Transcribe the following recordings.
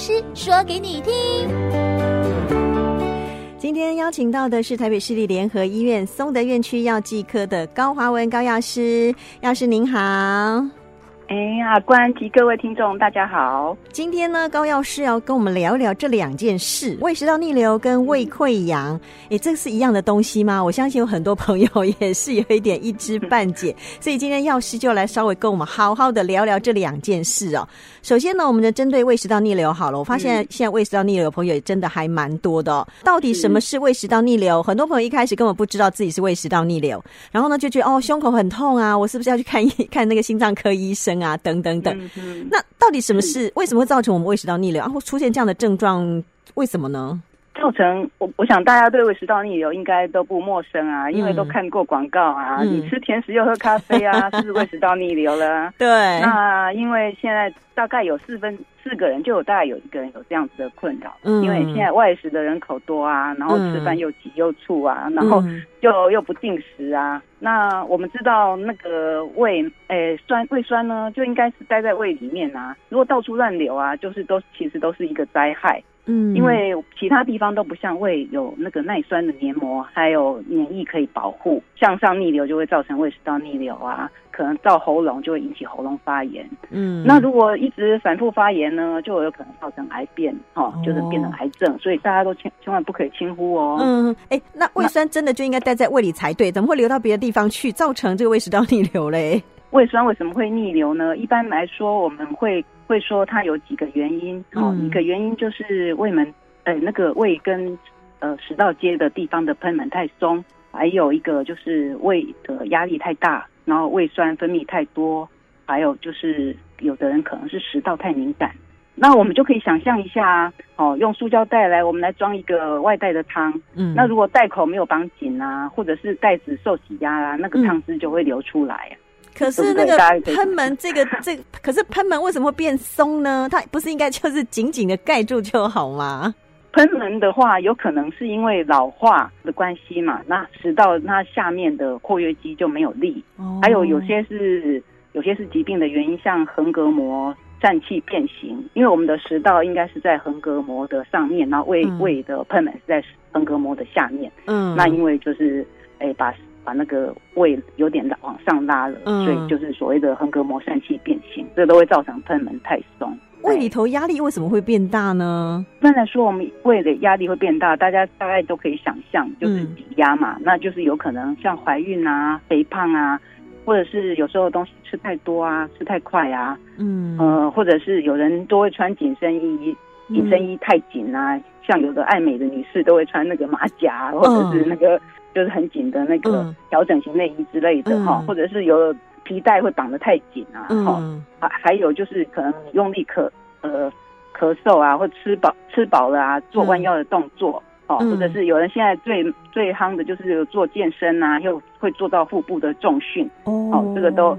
师说给你听。今天邀请到的是台北市立联合医院松德院区药剂科的高华文高药师，药师您好。哎呀，关及各位听众，大家好。今天呢，高药师要跟我们聊一聊这两件事：胃食道逆流跟胃溃疡。哎，这是一样的东西吗？我相信有很多朋友也是有一点一知半解，所以今天药师就来稍微跟我们好好的聊聊这两件事哦。首先呢，我们的针对胃食道逆流好了。我发现现在胃食道逆流的朋友也真的还蛮多的哦。到底什么是胃食道逆流？很多朋友一开始根本不知道自己是胃食道逆流，然后呢就觉得哦，胸口很痛啊，我是不是要去看 看那个心脏科医生？啊，等等等，那到底什么是？为什么会造成我们胃食道逆流？然后出现这样的症状，为什么呢？造成我，我想大家对胃食道逆流应该都不陌生啊，因为都看过广告啊。嗯、你吃甜食又喝咖啡啊，是 不是胃食道逆流了？对。那因为现在大概有四分四个人，就有大概有一个人有这样子的困扰。嗯。因为现在外食的人口多啊，然后吃饭又急又促啊，嗯、然后又又不定时啊。那我们知道那个胃，诶、欸，酸胃酸呢，就应该是待在胃里面啊。如果到处乱流啊，就是都其实都是一个灾害。嗯，因为其他地方都不像胃有那个耐酸的黏膜，还有免疫可以保护，向上逆流就会造成胃食道逆流啊，可能到喉咙就会引起喉咙发炎。嗯，那如果一直反复发炎呢，就有可能造成癌变，哈、哦，就是变成癌症，所以大家都千千万不可以轻忽哦。嗯，哎，那胃酸真的就应该待在胃里才对，怎么会流到别的地方去，造成这个胃食道逆流嘞？胃酸为什么会逆流呢？一般来说，我们会会说它有几个原因。哦，一个原因就是胃门，呃，那个胃跟呃食道接的地方的賁门太松，还有一个就是胃的压力太大，然后胃酸分泌太多，还有就是有的人可能是食道太敏感。那我们就可以想象一下，哦，用塑胶袋来，我们来装一个外带的汤。嗯，那如果袋口没有绑紧啊，或者是袋子受挤压啊，那个汤汁就会流出来啊。可是那个喷门，这个这个，可是喷门为什么会变松呢？它不是应该就是紧紧的盖住就好吗？喷门的话，有可能是因为老化的关系嘛。那食道那下面的括约肌就没有力，哦、还有有些是有些是疾病的原因，像横膈膜疝气变形。因为我们的食道应该是在横膈膜的上面，然后胃、嗯、胃的喷门是在横膈膜的下面。嗯，那因为就是诶把。把那个胃有点往上拉了，嗯、所以就是所谓的横膈膜疝气变形，这都会造成賁门太松。胃里头压力为什么会变大呢？一般来说，我们胃的压力会变大，大家大概都可以想象，就是挤压嘛，嗯、那就是有可能像怀孕啊、肥胖啊，或者是有时候东西吃太多啊、吃太快啊，嗯呃，或者是有人都会穿紧身衣，紧身衣太紧啊，嗯、像有的爱美的女士都会穿那个马甲，或者是那个。嗯就是很紧的那个调整型内衣之类的哈，嗯、或者是有皮带会绑得太紧啊，哈、嗯，还还有就是可能用力咳呃咳嗽啊，或吃饱吃饱了啊，做弯腰的动作，哦、嗯，或者是有人现在最最夯的就是做健身啊，又会做到腹部的重训，哦，这个都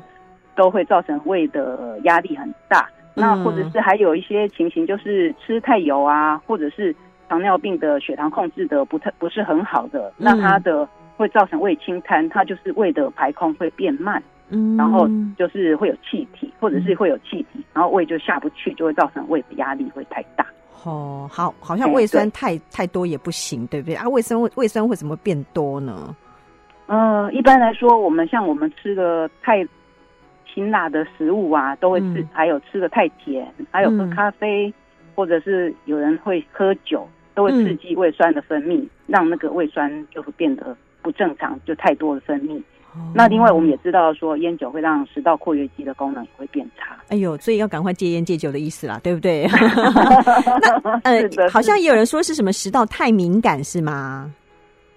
都会造成胃的压力很大。嗯、那或者是还有一些情形，就是吃太油啊，或者是。糖尿病的血糖控制的不太不是很好的，那它的会造成胃清瘫，它就是胃的排空会变慢，嗯，然后就是会有气体，或者是会有气体，然后胃就下不去，就会造成胃的压力会太大。哦，好，好像胃酸太太多也不行，对不对啊？胃酸胃酸为什么变多呢？呃，一般来说，我们像我们吃的太辛辣的食物啊，都会吃，嗯、还有吃的太甜，还有喝咖啡，嗯、或者是有人会喝酒。都会刺激胃酸的分泌，嗯、让那个胃酸就会变得不正常，就太多的分泌。哦、那另外我们也知道说，烟酒会让食道括约肌的功能也会变差。哎呦，所以要赶快戒烟戒酒的意思啦，对不对？那呃，好像也有人说是什么食道太敏感是吗？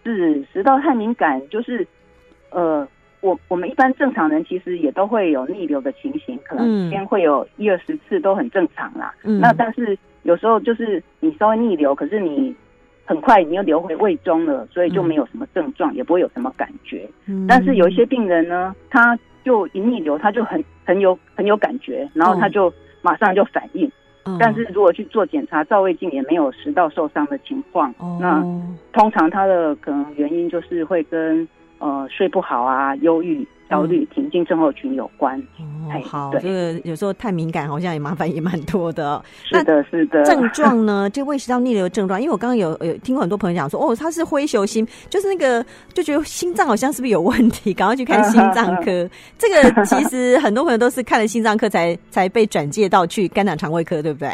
是食道太敏感，就是呃，我我们一般正常人其实也都会有逆流的情形，可能一天会有一二十次都很正常啦。嗯，那但是。有时候就是你稍微逆流，可是你很快你又流回胃中了，所以就没有什么症状，嗯、也不会有什么感觉。嗯、但是有一些病人呢，他就一逆流，他就很很有很有感觉，然后他就马上就反应。嗯、但是如果去做检查，照胃镜也没有食道受伤的情况。嗯、那通常他的可能原因就是会跟呃睡不好啊、忧郁。焦虑、停经症候群有关哦。好，这个有时候太敏感，好像也麻烦也蛮多的。是的，是的。症状呢？这胃食道逆流症状，因为我刚刚有有听过很多朋友讲说，哦，他是灰球心，就是那个就觉得心脏好像是不是有问题，赶快去看心脏科。这个其实很多朋友都是看了心脏科才 才被转介到去肝胆肠胃科，对不对？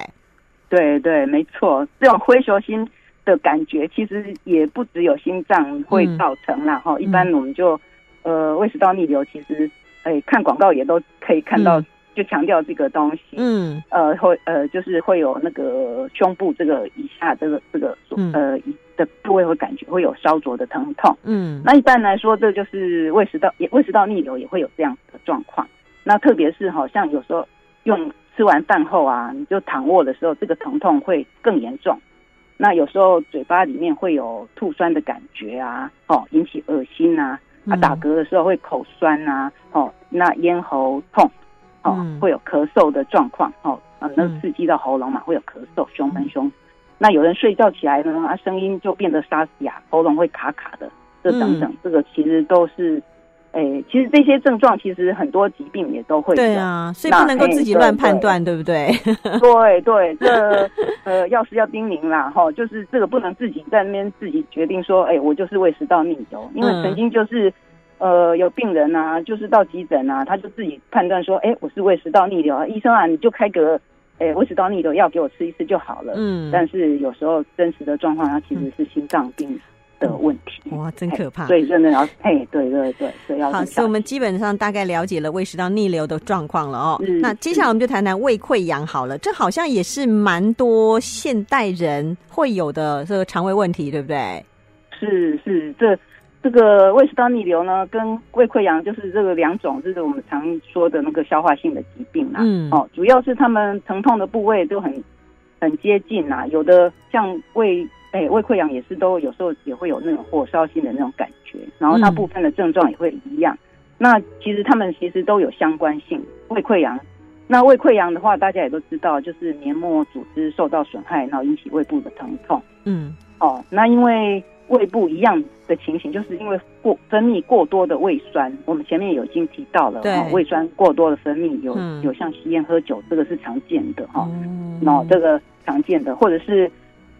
对对，没错。这种灰球心的感觉，其实也不只有心脏会造成啦。哈、嗯，一般我们就。呃，胃食道逆流其实，哎、欸，看广告也都可以看到，就强调这个东西。嗯，呃，会呃，就是会有那个胸部这个以下这个这个呃的部位会感觉会有烧灼的疼痛。嗯，那一般来说，这就是胃食道也胃食道逆流也会有这样的状况。那特别是好像有时候用吃完饭后啊，你就躺卧的时候，这个疼痛会更严重。那有时候嘴巴里面会有吐酸的感觉啊，哦，引起恶心啊。他、啊、打嗝的时候会口酸呐、啊，哦，那咽喉痛，哦，嗯、会有咳嗽的状况，哦，啊，那刺激到喉咙嘛，会有咳嗽、胸闷、胸。那有人睡觉起来呢，啊，声音就变得沙哑，喉咙会卡卡的，这等等，嗯、这个其实都是，诶、欸，其实这些症状其实很多疾病也都会有。对啊，所以不能够自己乱判断，对不对？对对，这呃，药师要叮咛啦，哈，就是这个不能自己在那边自己决定说，哎、欸，我就是胃食道逆流，因为曾经就是。呃，有病人啊，就是到急诊啊，他就自己判断说，哎，我是胃食道逆流啊，医生啊，你就开个，哎，胃食道逆流药给我吃一次就好了。嗯，但是有时候真实的状况，它其实是心脏病的问题。嗯、哇，真可怕！所以真的要，嘿，对对对，所以要好。所以我们基本上大概了解了胃食道逆流的状况了哦。嗯、那接下来我们就谈谈胃溃疡好了，这好像也是蛮多现代人会有的这个肠胃问题，对不对？是是这。这个胃食道逆流呢，跟胃溃疡就是这个两种，就是我们常说的那个消化性的疾病啦。嗯，哦，主要是他们疼痛的部位都很很接近呐，有的像胃，哎，胃溃疡也是都有时候也会有那种火烧心的那种感觉，然后它部分的症状也会一样。嗯、那其实他们其实都有相关性。胃溃疡，那胃溃疡的话，大家也都知道，就是黏膜组织受到损害，然后引起胃部的疼痛。嗯，哦，那因为。胃部一样的情形，就是因为过分泌过多的胃酸。我们前面有已经提到了，对胃酸过多的分泌有、嗯、有像吸烟喝酒，这个是常见的哈。那、嗯、这个常见的，或者是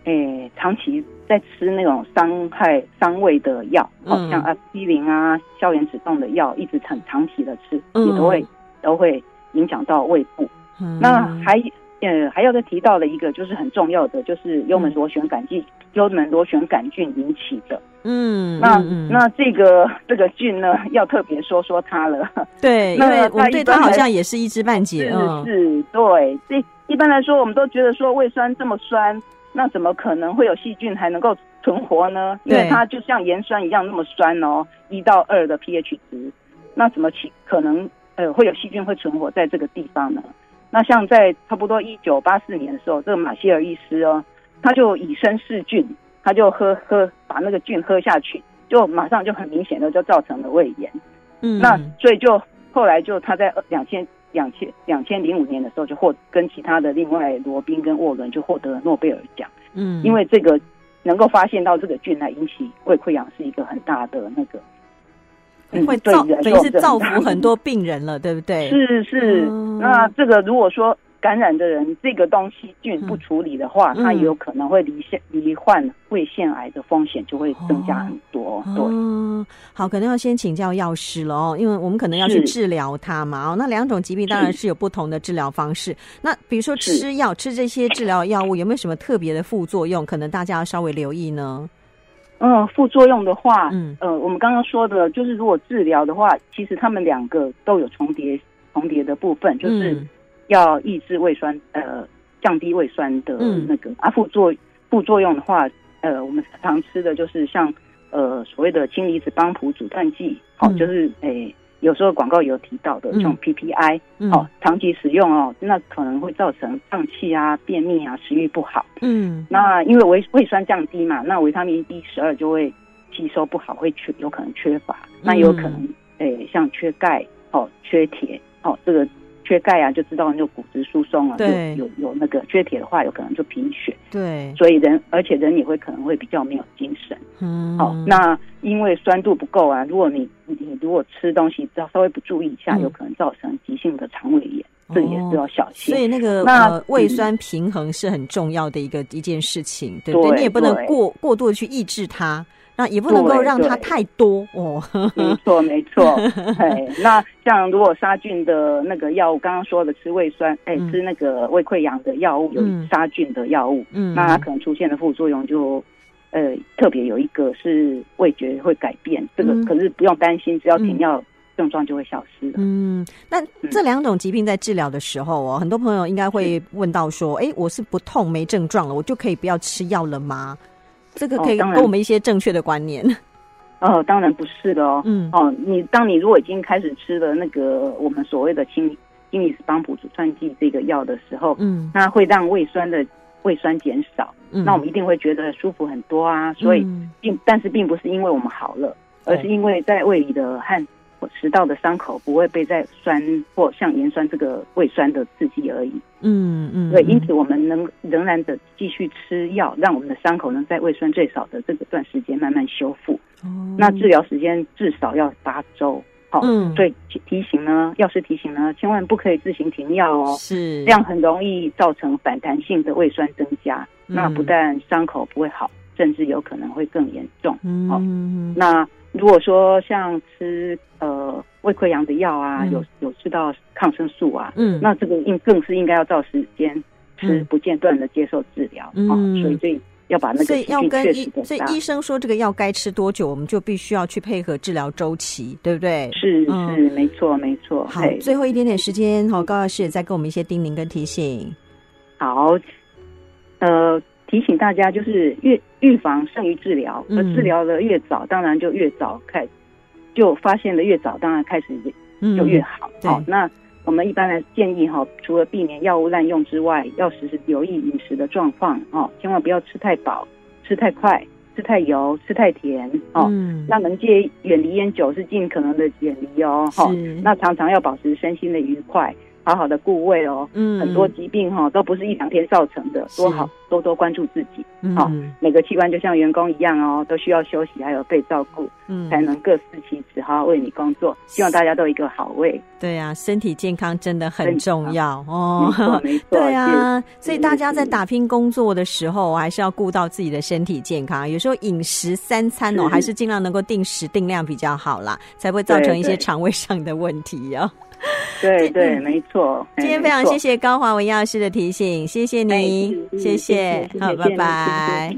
诶、欸、长期在吃那种伤害伤胃的药，好、嗯、像阿司匹林啊、消炎止痛的药，一直长长期的吃，嗯、也都会都会影响到胃部。嗯、那还。呃，还要再提到的一个就是很重要的，就是幽门螺旋杆菌，幽门螺旋杆菌引起的。嗯，那嗯那这个这个菌呢，要特别说说它了。对，因为我们对它好像也是一知半解。是是，对。这一般来说，我们都觉得说胃酸这么酸，那怎么可能会有细菌还能够存活呢？因为它就像盐酸一样那么酸哦，一到二的 pH 值，那怎么起可能呃会有细菌会存活在这个地方呢？那像在差不多一九八四年的时候，这个马歇尔医师哦，他就以身试菌，他就喝喝把那个菌喝下去，就马上就很明显的就造成了胃炎。嗯，那所以就后来就他在两千两千两千零五年的时候就获跟其他的另外罗宾跟沃伦就获得了诺贝尔奖。嗯，因为这个能够发现到这个菌来引起胃溃疡是一个很大的那个。会造等于是造福很多病人了，对不对？是是，嗯、那这个如果说感染的人这个东西菌不处理的话，嗯、它也有可能会罹腺罹患胃腺癌的风险就会增加很多。哦、对、嗯，好，可能要先请教药师了哦，因为我们可能要去治疗它嘛。哦，那两种疾病当然是有不同的治疗方式。那比如说吃药，吃这些治疗药物有没有什么特别的副作用？可能大家要稍微留意呢？嗯，副作用的话，嗯，呃，我们刚刚说的，就是如果治疗的话，其实他们两个都有重叠重叠的部分，就是要抑制胃酸，呃，降低胃酸的那个。嗯、啊，副作副作用的话，呃，我们常吃的就是像呃所谓的氢离子帮浦阻断剂，好、就是诶。欸有时候广告有提到的这种 PPI，嗯，哦，长期使用哦，那可能会造成胀气啊、便秘啊、食欲不好。嗯，那因为胃胃酸降低嘛，那维他命 B 十二就会吸收不好，会缺，有可能缺乏。那有可能诶、欸，像缺钙哦、缺铁哦，这个缺钙啊，就知道就骨质疏松了，对，有有那个缺铁的话，有可能就贫血。对，所以人而且人也会可能会比较没有精神。嗯，好，那因为酸度不够啊，如果你你如果吃东西只要稍微不注意一下，有可能造成急性的肠胃炎，这个也是要小心。所以那个呃胃酸平衡是很重要的一个一件事情，对不对？你也不能过过度的去抑制它。那也不能够让它太多哦。没错，没错。哎，那像如果杀菌的那个药物，刚刚说的吃胃酸，哎，吃那个胃溃疡的药物，有杀菌的药物，嗯，那它可能出现的副作用就，呃，特别有一个是味觉会改变，这个可是不用担心，只要停药，症状就会消失了。嗯，那这两种疾病在治疗的时候哦，很多朋友应该会问到说，哎，我是不痛没症状了，我就可以不要吃药了吗？这个可以给我们一些正确的观念。哦，当然不是的哦。嗯，哦，你当你如果已经开始吃了那个我们所谓的氢氢离子帮浦阻串剂这个药的时候，嗯，那会让胃酸的胃酸减少，嗯，那我们一定会觉得舒服很多啊。所以并但是并不是因为我们好了，而是因为在胃里的汗。食道的伤口不会被再酸或像盐酸这个胃酸的刺激而已。嗯嗯，对，因此我们能仍然的继续吃药，让我们的伤口能在胃酸最少的这个段时间慢慢修复。哦，那治疗时间至少要八周。好，嗯，所以提醒呢，药师提醒呢，千万不可以自行停药哦。是，这样很容易造成反弹性的胃酸增加。那不但伤口不会好，甚至有可能会更严重。嗯，那。如果说像吃呃胃溃疡的药啊，嗯、有有吃到抗生素啊，嗯，那这个应更是应该要照时间吃，不间断的接受治疗，嗯、哦，所以这要把那个所以要跟医所以医生说这个药该吃多久，我们就必须要去配合治疗周期，对不对？是是，嗯、没错没错。好，最后一点点时间，好，高老师也再给我们一些叮咛跟提醒。好，呃。提醒大家，就是越预防胜于治疗，而治疗的越早，当然就越早开，就发现的越早，当然开始就越好。好，那我们一般来建议哈，除了避免药物滥用之外，要时时留意饮食的状况哦，千万不要吃太饱、吃太快、吃太油、吃太甜哦。那能戒远离烟酒是尽可能的远离哦。哈，那常常要保持身心的愉快。好好的顾胃哦，嗯，很多疾病哈都不是一两天造成的，多好多多关注自己，好，每个器官就像员工一样哦，都需要休息，还有被照顾，嗯，才能各司其职，好好为你工作。希望大家都有一个好胃。对啊，身体健康真的很重要哦，没错。对啊，所以大家在打拼工作的时候，还是要顾到自己的身体健康。有时候饮食三餐哦，还是尽量能够定时定量比较好啦，才不会造成一些肠胃上的问题哦。对对，没错。今天非常谢谢高华文药师的提醒，谢谢你，谢谢，好，拜拜。